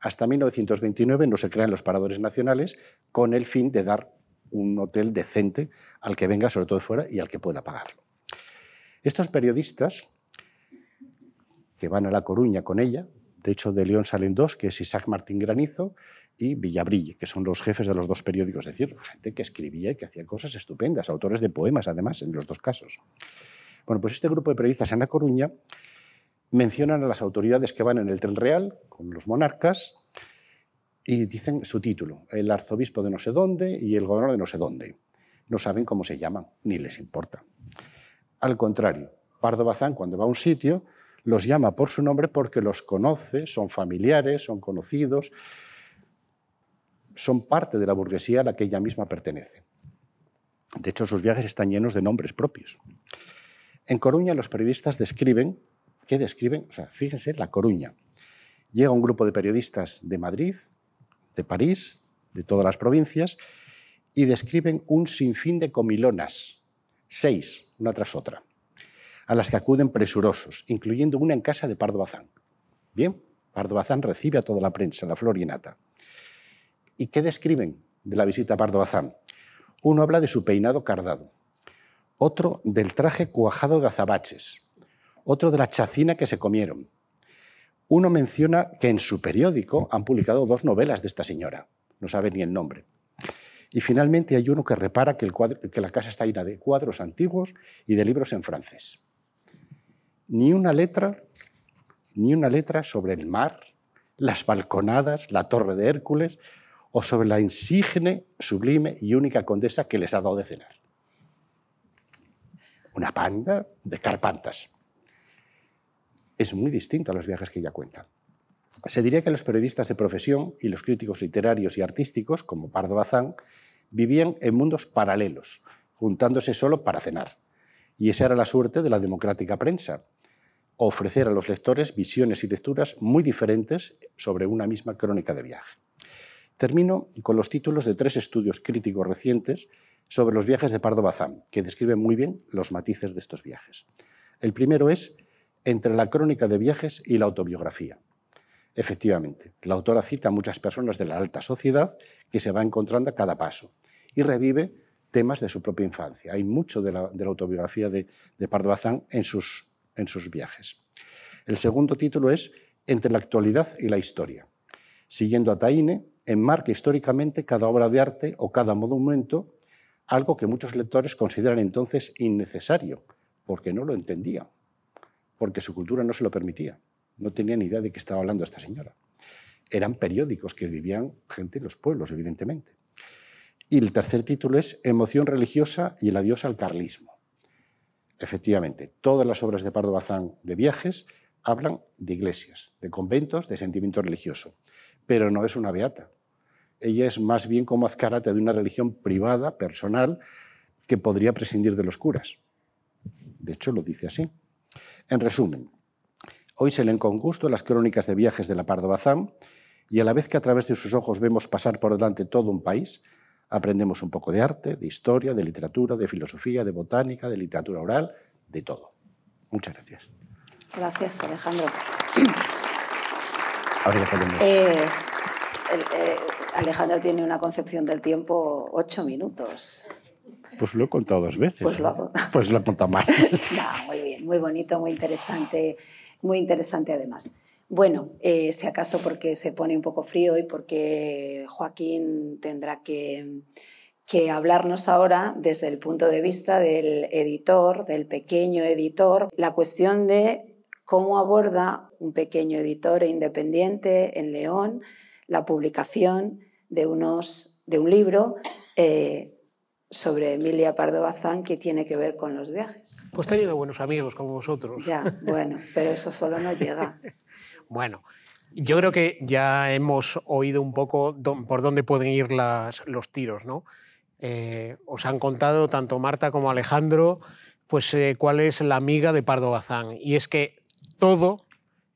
Hasta 1929 no se crean los paradores nacionales con el fin de dar un hotel decente al que venga, sobre todo de fuera, y al que pueda pagarlo. Estos periodistas que van a La Coruña con ella, de hecho de León salen dos, que es Isaac Martín Granizo y Villabrille, que son los jefes de los dos periódicos, es decir, gente que escribía y que hacía cosas estupendas, autores de poemas además en los dos casos. Bueno, pues este grupo de periodistas en La Coruña mencionan a las autoridades que van en el tren real con los monarcas y dicen su título, el arzobispo de no sé dónde y el gobernador de no sé dónde. No saben cómo se llaman, ni les importa. Al contrario, Pardo Bazán, cuando va a un sitio, los llama por su nombre porque los conoce, son familiares, son conocidos, son parte de la burguesía a la que ella misma pertenece. De hecho, sus viajes están llenos de nombres propios. En Coruña los periodistas describen, ¿qué describen? O sea, fíjense, La Coruña. Llega un grupo de periodistas de Madrid, de París, de todas las provincias, y describen un sinfín de comilonas, seis, una tras otra, a las que acuden presurosos, incluyendo una en casa de Pardo Bazán. Bien, Pardo Bazán recibe a toda la prensa, la flor y nata. ¿Y qué describen de la visita a Pardo Bazán? Uno habla de su peinado cardado, otro del traje cuajado de azabaches, otro de la chacina que se comieron. Uno menciona que en su periódico han publicado dos novelas de esta señora, no sabe ni el nombre. Y finalmente hay uno que repara que, la casa está llena de cuadros antiguos y de libros en francés. Ni una letra, ni una letra sobre el mar, las balconadas, la torre de Hércules o sobre la insigne, sublime y única condesa que les ha dado de cenar. Una panda de carpantas. Es muy distinto a los viajes que ella cuenta. Se diría que los periodistas de profesión y los críticos literarios y artísticos, como Pardo Bazán, vivían en mundos paralelos, juntándose solo para cenar. Y esa era la suerte de la democrática prensa, ofrecer a los lectores visiones y lecturas muy diferentes sobre una misma crónica de viaje. Termino con los títulos de tres estudios críticos recientes sobre los viajes de Pardo Bazán, que describen muy bien los matices de estos viajes. El primero es Entre la crónica de viajes y la autobiografía. Efectivamente, la autora cita a muchas personas de la alta sociedad que se va encontrando a cada paso y revive temas de su propia infancia. Hay mucho de la, autobiografía de, Pardo Bazán en sus, en sus viajes. El segundo título es Entre la actualidad y la historia. Siguiendo a Taine, enmarca históricamente cada obra de arte o cada monumento, algo que muchos lectores consideran entonces innecesario, porque no lo entendían, porque su cultura no se lo permitía. No tenían ni idea de qué estaba hablando esta señora. Eran periódicos que vivían gente en los pueblos, evidentemente. Y el tercer título es Emoción religiosa y el adiós al carlismo. Efectivamente, todas las obras de Pardo Bazán de viajes hablan de iglesias, de conventos, de sentimiento religioso, pero no es una beata. Ella es más bien como azcárate de una religión privada, personal, que podría prescindir de los curas. De hecho, lo dice así. En resumen, hoy se leen con gusto las crónicas de viajes de la Pardo Bazán y a la vez que a través de sus ojos vemos pasar por delante todo un país, aprendemos un poco de arte, de historia, de literatura, de filosofía, de botánica, de literatura oral, de todo. Muchas gracias. Gracias, Alejandro. Ahora ya podemos... Eh, eh, Alejandro tiene una concepción del tiempo ocho minutos. Pues lo he contado dos veces. Pues lo, ha... pues lo he contado más. muy bien, muy bonito, muy interesante, muy interesante además. Bueno, eh, si acaso porque se pone un poco frío y porque Joaquín tendrá que, que hablarnos ahora desde el punto de vista del editor, del pequeño editor, la cuestión de cómo aborda un pequeño editor independiente en León la publicación de, unos, de un libro eh, sobre Emilia Pardo Bazán que tiene que ver con los viajes. Pues tenido buenos amigos como vosotros. Ya, bueno, pero eso solo no llega. bueno, yo creo que ya hemos oído un poco por dónde pueden ir las, los tiros, ¿no? Eh, os han contado tanto Marta como Alejandro, pues eh, cuál es la amiga de Pardo Bazán. Y es que todo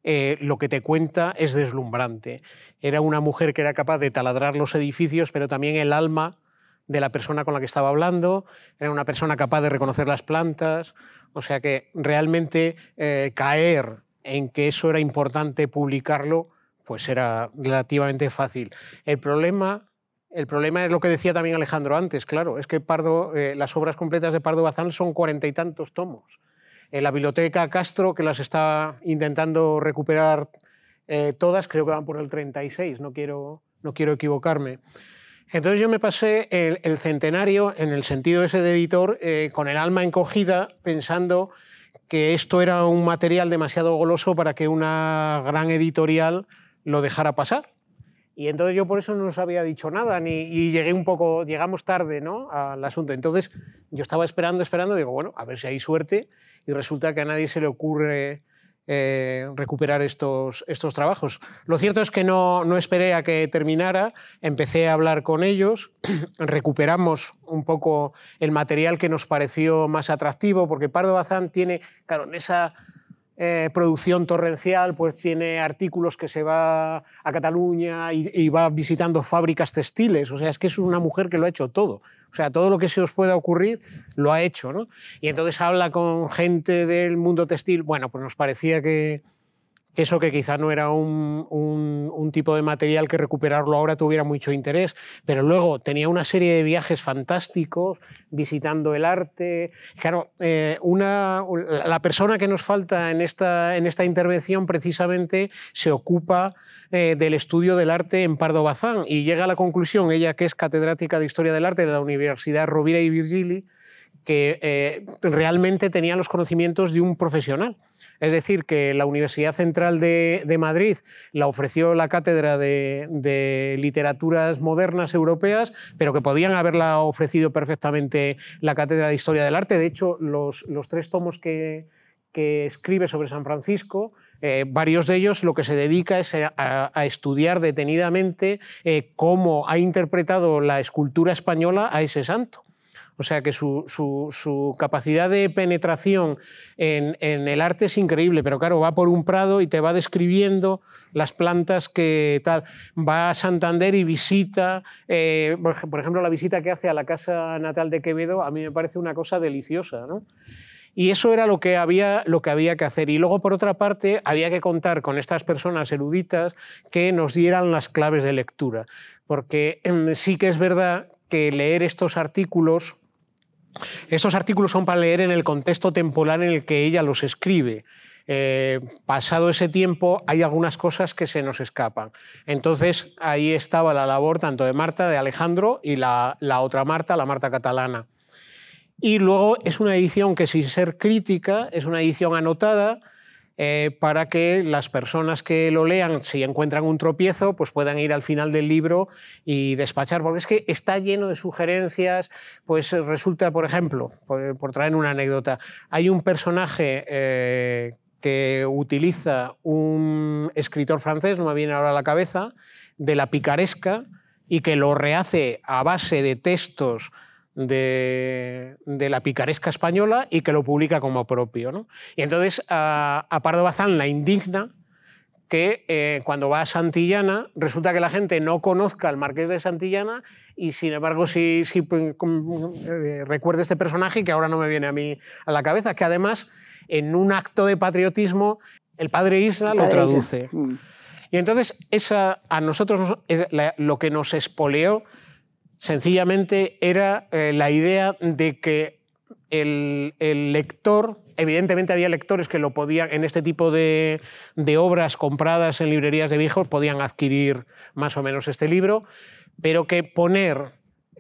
eh, lo que te cuenta es deslumbrante. Era una mujer que era capaz de taladrar los edificios, pero también el alma de la persona con la que estaba hablando, era una persona capaz de reconocer las plantas, o sea que realmente eh, caer en que eso era importante publicarlo, pues era relativamente fácil. El problema, el problema es lo que decía también Alejandro antes, claro, es que Pardo, eh, las obras completas de Pardo Bazán son cuarenta y tantos tomos en la biblioteca Castro, que las está intentando recuperar eh, todas, creo que van por el 36, no quiero, no quiero equivocarme. Entonces yo me pasé el, centenario, en el sentido ese de editor, eh, con el alma encogida, pensando que esto era un material demasiado goloso para que una gran editorial lo dejara pasar. Y entonces yo por eso no os había dicho nada, ni, y llegué un poco, llegamos tarde ¿no? al asunto. Entonces yo estaba esperando, esperando, digo, bueno, a ver si hay suerte, y resulta que a nadie se le ocurre eh, recuperar estos, estos trabajos. Lo cierto es que no, no esperé a que terminara, empecé a hablar con ellos, recuperamos un poco el material que nos pareció más atractivo, porque Pardo Bazán tiene, claro, en esa eh, producción torrencial, pues tiene artículos que se va a Cataluña y, va visitando fábricas textiles. O sea, es que es una mujer que lo ha hecho todo. O sea, todo lo que se os pueda ocurrir lo ha hecho. ¿no? Y entonces habla con gente del mundo textil. Bueno, pues nos parecía que, eso que quizá no era un, tipo de material que recuperarlo ahora tuviera mucho interés, pero luego tenía una serie de viajes fantásticos, visitando el arte. Claro, eh, una, la persona que nos falta en esta, en esta intervención precisamente se ocupa eh, del estudio del arte en Pardo Bazán y llega a la conclusión, ella que es catedrática de Historia del Arte de la Universidad Rovira y Virgili, que eh, realmente tenía los conocimientos de un profesional. Es decir, que la Universidad Central de, Madrid la ofreció la cátedra de, literaturas modernas europeas, pero que podían haberla ofrecido perfectamente la cátedra de Historia del Arte. De hecho, los, tres tomos que, escribe sobre San Francisco, eh, varios de ellos lo que se dedica es a, estudiar detenidamente eh, cómo ha interpretado la escultura española a ese santo. O sea que su, capacidad de penetración en, el arte es increíble, pero claro, va por un prado y te va describiendo las plantas que tal. Va a Santander y visita, eh, por ejemplo, la visita que hace a la casa natal de Quevedo, a mí me parece una cosa deliciosa. Y eso era lo que, había, lo que había que hacer. Y luego, por otra parte, había que contar con estas personas eruditas que nos dieran las claves de lectura. Porque em, sí que es verdad que leer estos artículos estos artículos son para leer en el contexto temporal en el que ella los escribe. Eh, pasado ese tiempo hay algunas cosas que se nos escapan. Entonces ahí estaba la labor tanto de Marta, de Alejandro y la, la otra Marta, la Marta catalana. Y luego es una edición que sin ser crítica, es una edición anotada eh, para que las personas que lo lean, si encuentran un tropiezo, pues puedan ir al final del libro y despachar, porque es que está lleno de sugerencias, pues resulta, por ejemplo, por, traer una anécdota, hay un personaje eh, que utiliza un escritor francés, no me viene ahora a la cabeza, de la picaresca y que lo rehace a base de textos de, la picaresca española y que lo publica como propio. Y entonces a, Pardo Bazán la indigna que eh, cuando va a Santillana resulta que la gente no conozca al marqués de Santillana y sin embargo sí, sí pues, eh, recuerda este personaje que ahora no me viene a mí a la cabeza, que además en un acto de patriotismo el padre Isla lo traduce. Mm. Y entonces esa, a nosotros lo que nos espoleó sencillamente era eh, la idea de que el, lector, evidentemente había lectores que lo podían, en este tipo de, obras compradas en librerías de viejos, podían adquirir más o menos este libro, pero que poner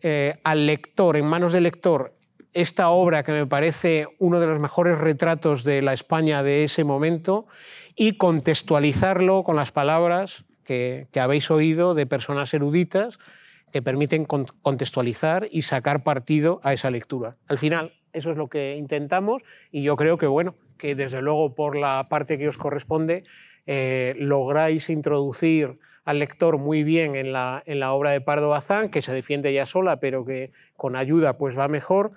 eh, al lector, en manos del lector, esta obra que me parece uno de los mejores retratos de la España de ese momento y contextualizarlo con las palabras que habéis oído de personas eruditas, que permiten contextualizar y sacar partido a esa lectura. Al final, eso es lo que intentamos y yo creo que, bueno, que desde luego por la parte que os corresponde, eh, lográis introducir al lector muy bien en la, en la obra de Pardo Bazán, que se defiende ya sola, pero que con ayuda pues va mejor,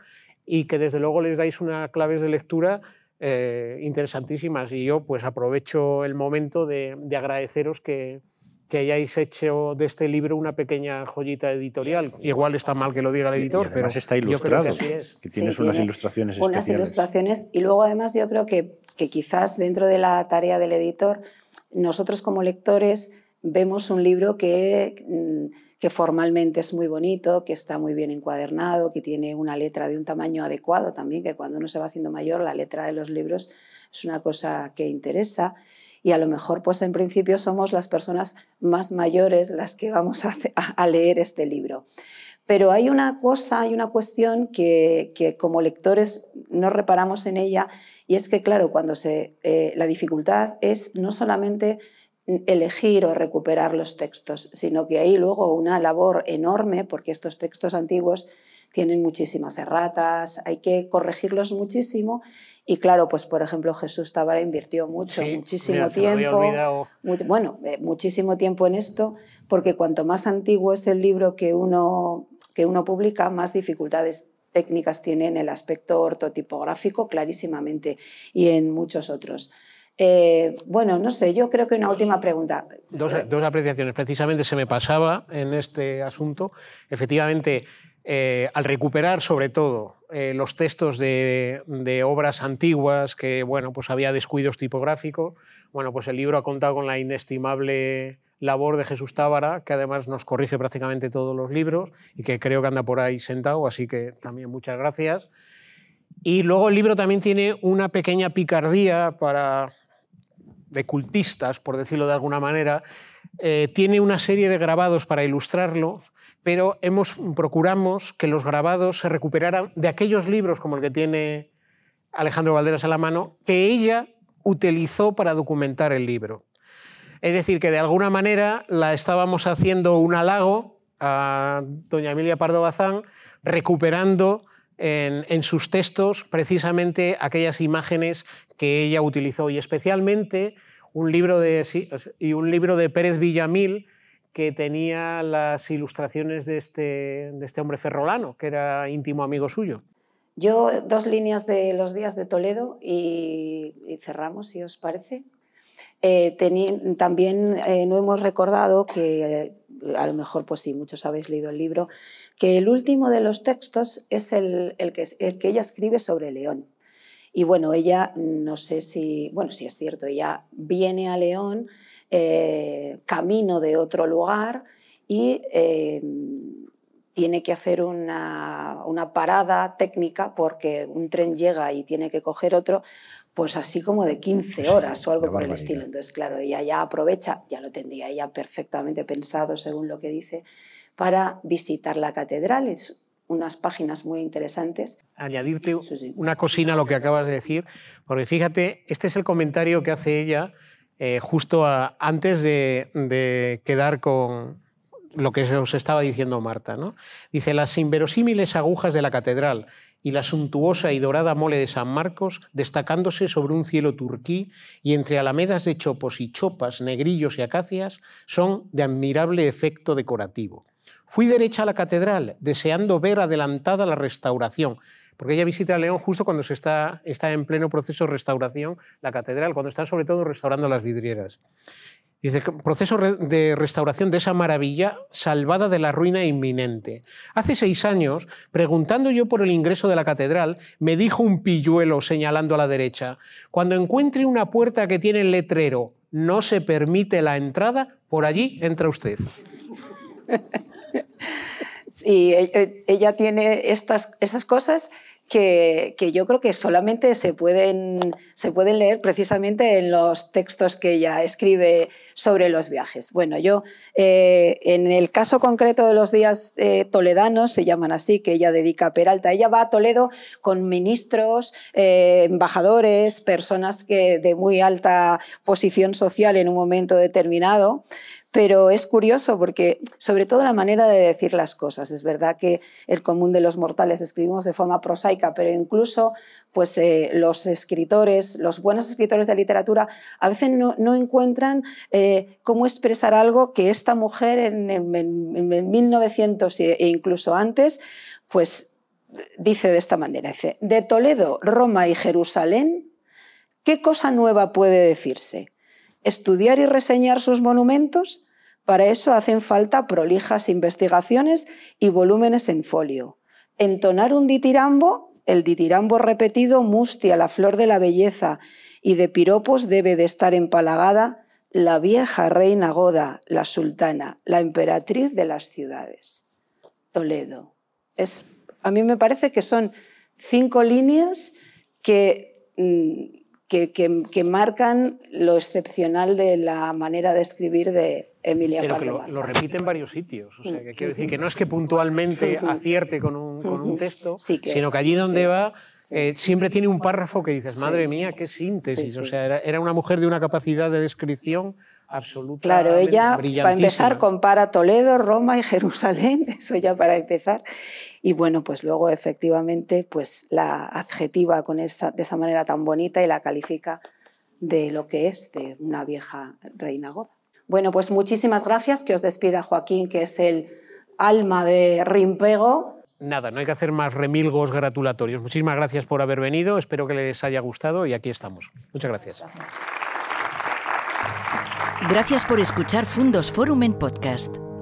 y que desde luego les dais unas claves de lectura eh, interesantísimas. Y yo pues aprovecho el momento de agradeceros que, que hayáis hecho de este libro una pequeña joyita editorial. Igual está mal que lo diga el editor, pero está ilustrado, que, es. que tienes unas ilustraciones Unas ilustraciones y luego además yo creo que, que quizás dentro de la tarea del editor, nosotros como lectores vemos un libro que, mm, que formalmente es muy bonito, que está muy bien encuadernado, que tiene una letra de un tamaño adecuado también, que cuando uno se va haciendo mayor, la letra de los libros es una cosa que interesa y a lo mejor pues en principio somos las personas más mayores las que vamos a, leer este libro. Pero hay una cosa, hay una cuestión que, como lectores no reparamos en ella y es que claro, cuando se, eh, la dificultad es no solamente elegir o recuperar los textos, sino que hay luego una labor enorme porque estos textos antiguos tienen muchísimas erratas, hay que corregirlos muchísimo y claro, pues por ejemplo Jesús Tabara invirtió mucho, muchísimo tiempo, bueno, eh, muchísimo tiempo en esto, porque cuanto más antiguo es el libro que uno, que uno publica, más dificultades técnicas tiene en el aspecto ortotipográfico clarísimamente y en muchos otros. Eh, bueno, no sé, yo creo que una última pregunta. Dos, dos, apreciaciones. Precisamente se me pasaba en este asunto. Efectivamente, eh, al recuperar sobre todo eh, los textos de, obras antiguas que bueno, pues había descuidos tipográficos, bueno, pues el libro ha contado con la inestimable labor de Jesús Tábara, que además nos corrige prácticamente todos los libros y que creo que anda por ahí sentado, así que también muchas gracias. Y luego el libro también tiene una pequeña picardía para de cultistas, por decirlo de alguna manera. Eh, tiene una serie de grabados para ilustrarlo, pero hemos, procuramos que los grabados se recuperaran de aquellos libros como el que tiene Alejandro Valderas a la mano, que ella utilizó para documentar el libro. Es decir, que de alguna manera la estábamos haciendo un halago a doña Emilia Pardo Bazán, recuperando en, sus textos precisamente aquellas imágenes que ella utilizó y especialmente un libro de, y un libro de Pérez Villamil que tenía las ilustraciones de este, de este hombre ferrolano, que era íntimo amigo suyo. Yo dos líneas de los días de Toledo y, cerramos, si os parece. Eh, también eh, no hemos recordado que, eh, a lo mejor, pues sí, muchos habéis leído el libro, que el último de los textos es el, el, que, el que ella escribe sobre León. Y bueno, ella, no sé si, bueno, sí es cierto, ella viene a León eh, camino de otro lugar y eh, tiene que hacer una, una, parada técnica porque un tren llega y tiene que coger otro, pues así como de 15 horas o algo por el estilo. Entonces, claro, ella ya aprovecha, ya lo tendría ella perfectamente pensado según lo que dice, para visitar la catedral. Es unas páginas muy interesantes. Añadirte una cocina a lo que acabas de decir, porque fíjate, este es el comentario que hace ella eh, justo antes de, quedar con lo que os estaba diciendo Marta. ¿no? Dice, las inverosímiles agujas de la catedral y la suntuosa y dorada mole de San Marcos, destacándose sobre un cielo turquí y entre alamedas de chopos y chopas, negrillos y acacias, son de admirable efecto decorativo. Fui derecha a la catedral, deseando ver adelantada la restauración, porque ella visita León justo cuando se está, está en pleno proceso de restauración la catedral, cuando están sobre todo restaurando las vidrieras. Dice, proceso de restauración de esa maravilla salvada de la ruina inminente. Hace seis años, preguntando yo por el ingreso de la catedral, me dijo un pilluelo señalando a la derecha, cuando encuentre una puerta que tiene el letrero, no se permite la entrada, por allí entra usted. Sí, e, e, ella tiene estas, esas cosas que, yo creo que solamente se pueden, se pueden leer precisamente en los textos que ella escribe sobre los viajes. Bueno, yo eh, en el caso concreto de los días eh, toledanos, se llaman así, que ella dedica a Peralta, ella va a Toledo con ministros, eh, embajadores, personas que, de muy alta posición social en un momento determinado, pero es curioso porque, sobre todo, la manera de decir las cosas. Es verdad que el común de los mortales escribimos de forma prosaica, pero incluso pues, eh, los escritores, los buenos escritores de literatura, a veces no, encuentran eh, cómo expresar algo que esta mujer en, en 1900 e incluso antes, pues dice de esta manera. Dice, de Toledo, Roma y Jerusalén, ¿qué cosa nueva puede decirse? Estudiar y reseñar sus monumentos, para eso hacen falta prolijas investigaciones y volúmenes en folio. Entonar un ditirambo, el ditirambo repetido mustia la flor de la belleza y de piropos debe de estar empalagada la vieja reina Goda, la sultana, la emperatriz de las ciudades. Toledo. Es, a mí me parece que son cinco líneas que mm, que, marcan lo excepcional de la manera de escribir de Emilia Pero que lo, repite en varios sitios. O sea, que quiero decir que no es que puntualmente acierte con un, texto, sino que allí donde va eh, siempre tiene un párrafo que dices, madre mía, qué síntesis. O sea, era, una mujer de una capacidad de descripción absoluta. Claro, ella, para empezar, compara Toledo, Roma y Jerusalén, eso ya para empezar. Y bueno, pues luego efectivamente pues la adjetiva con esa, de esa manera tan bonita y la califica de lo que es de una vieja reina goda. Bueno, pues muchísimas gracias, que os despida Joaquín, que es el alma de Rimpego. Nada, no hay que hacer más remilgos gratulatorios. Muchísimas gracias por haber venido, espero que les haya gustado y aquí estamos. Muchas gracias. Gracias por escuchar Fundos Forum en podcast.